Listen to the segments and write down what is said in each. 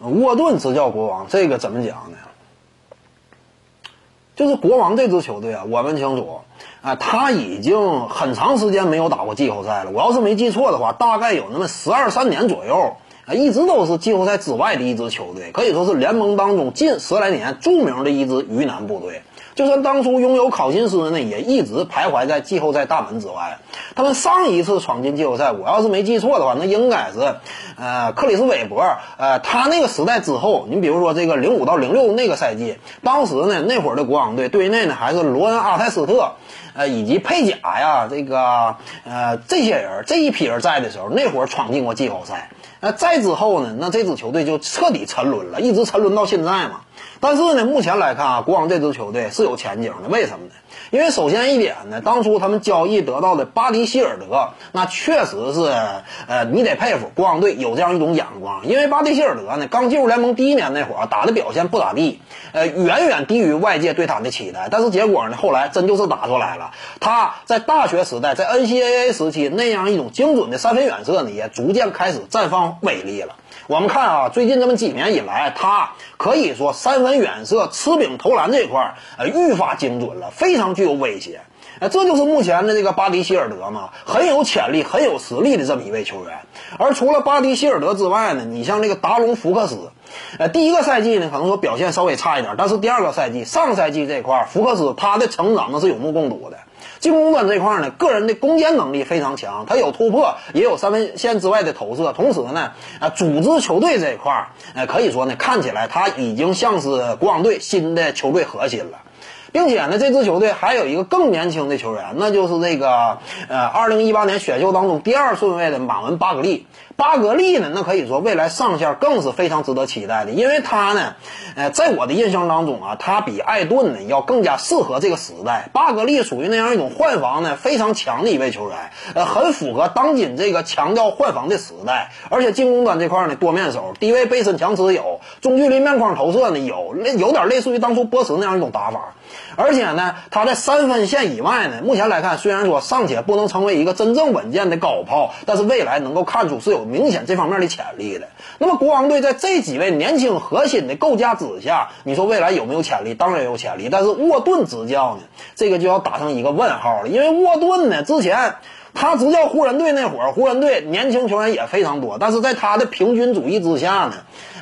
沃顿执教国王，这个怎么讲呢？就是国王这支球队啊，我们清楚啊，他已经很长时间没有打过季后赛了。我要是没记错的话，大概有那么十二三年左右啊，一直都是季后赛之外的一支球队，可以说是联盟当中近十来年著名的一支鱼腩部队。就算当初拥有考辛斯呢，也一直徘徊在季后赛大门之外。他们上一次闯进季后赛，我要是没记错的话，那应该是，呃，克里斯韦伯，呃，他那个时代之后，你比如说这个零五到零六那个赛季，当时呢，那会儿的国王队队内呢还是罗恩阿泰斯特，呃，以及佩贾呀，这个呃这些人这一批人在的时候，那会儿闯进过季后赛。那在之后呢，那这支球队就彻底沉沦了，一直沉沦到现在嘛。但是呢，目前来看啊，国王这支球队是有前景的。为什么呢？因为首先一点呢，当初他们交易得到的巴迪希尔德，那确实是，呃，你得佩服国王队有这样一种眼光。因为巴迪希尔德呢，刚进入联盟第一年那会儿打的表现不咋地，呃，远远低于外界对他的期待。但是结果呢，后来真就是打出来了。他在大学时代，在 NCAA 时期那样一种精准的三分远射呢，也逐渐开始绽放威力了。我们看啊，最近这么几年以来，他可以说三分远射、吃饼投篮这块儿，呃，愈发精准了，非常具有威胁。呃，这就是目前的这个巴迪希尔德嘛，很有潜力、很有实力的这么一位球员。而除了巴迪希尔德之外呢，你像这个达隆福克斯，呃，第一个赛季呢，可能说表现稍微差一点，但是第二个赛季、上赛季这块，福克斯他的成长那是有目共睹的。进攻端这块呢，个人的攻坚能力非常强，他有突破，也有三分线之外的投射。同时呢，啊，组织球队这一块，呃，可以说呢，看起来他已经像是国王队新的球队核心了。并且呢，这支球队还有一个更年轻的球员，那就是这个呃，二零一八年选秀当中第二顺位的马文巴格利。巴格利呢，那可以说未来上线更是非常值得期待的，因为他呢，呃，在我的印象当中啊，他比艾顿呢要更加适合这个时代。巴格利属于那样一种换防呢非常强的一位球员，呃，很符合当今这个强调换防的时代。而且进攻端这块呢，多面手，低位背身强持有，中距离面框投射呢有，那有点类似于当初波什那样一种打法。而且呢，他在三分线以外呢，目前来看，虽然说尚且不能成为一个真正稳健的高炮，但是未来能够看出是有明显这方面的潜力的。那么国王队在这几位年轻核心的构架之下，你说未来有没有潜力？当然有潜力。但是沃顿执教呢，这个就要打上一个问号了，因为沃顿呢之前他执教湖人队那会儿，湖人队年轻球员也非常多，但是在他的平均主义之下呢，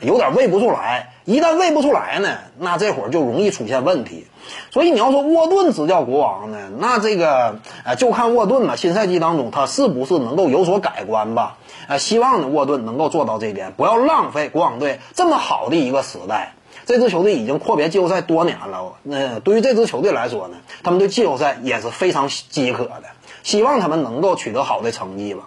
有点喂不出来。一旦喂不出来呢，那这会儿就容易出现问题。所以你要说沃顿执教国王呢，那这个呃就看沃顿了。新赛季当中他是不是能够有所改观吧？呃，希望呢沃顿能够做到这一点，不要浪费国王队这么好的一个时代。这支球队已经阔别季后赛多年了，那对于这支球队来说呢，他们对季后赛也是非常饥渴的，希望他们能够取得好的成绩吧。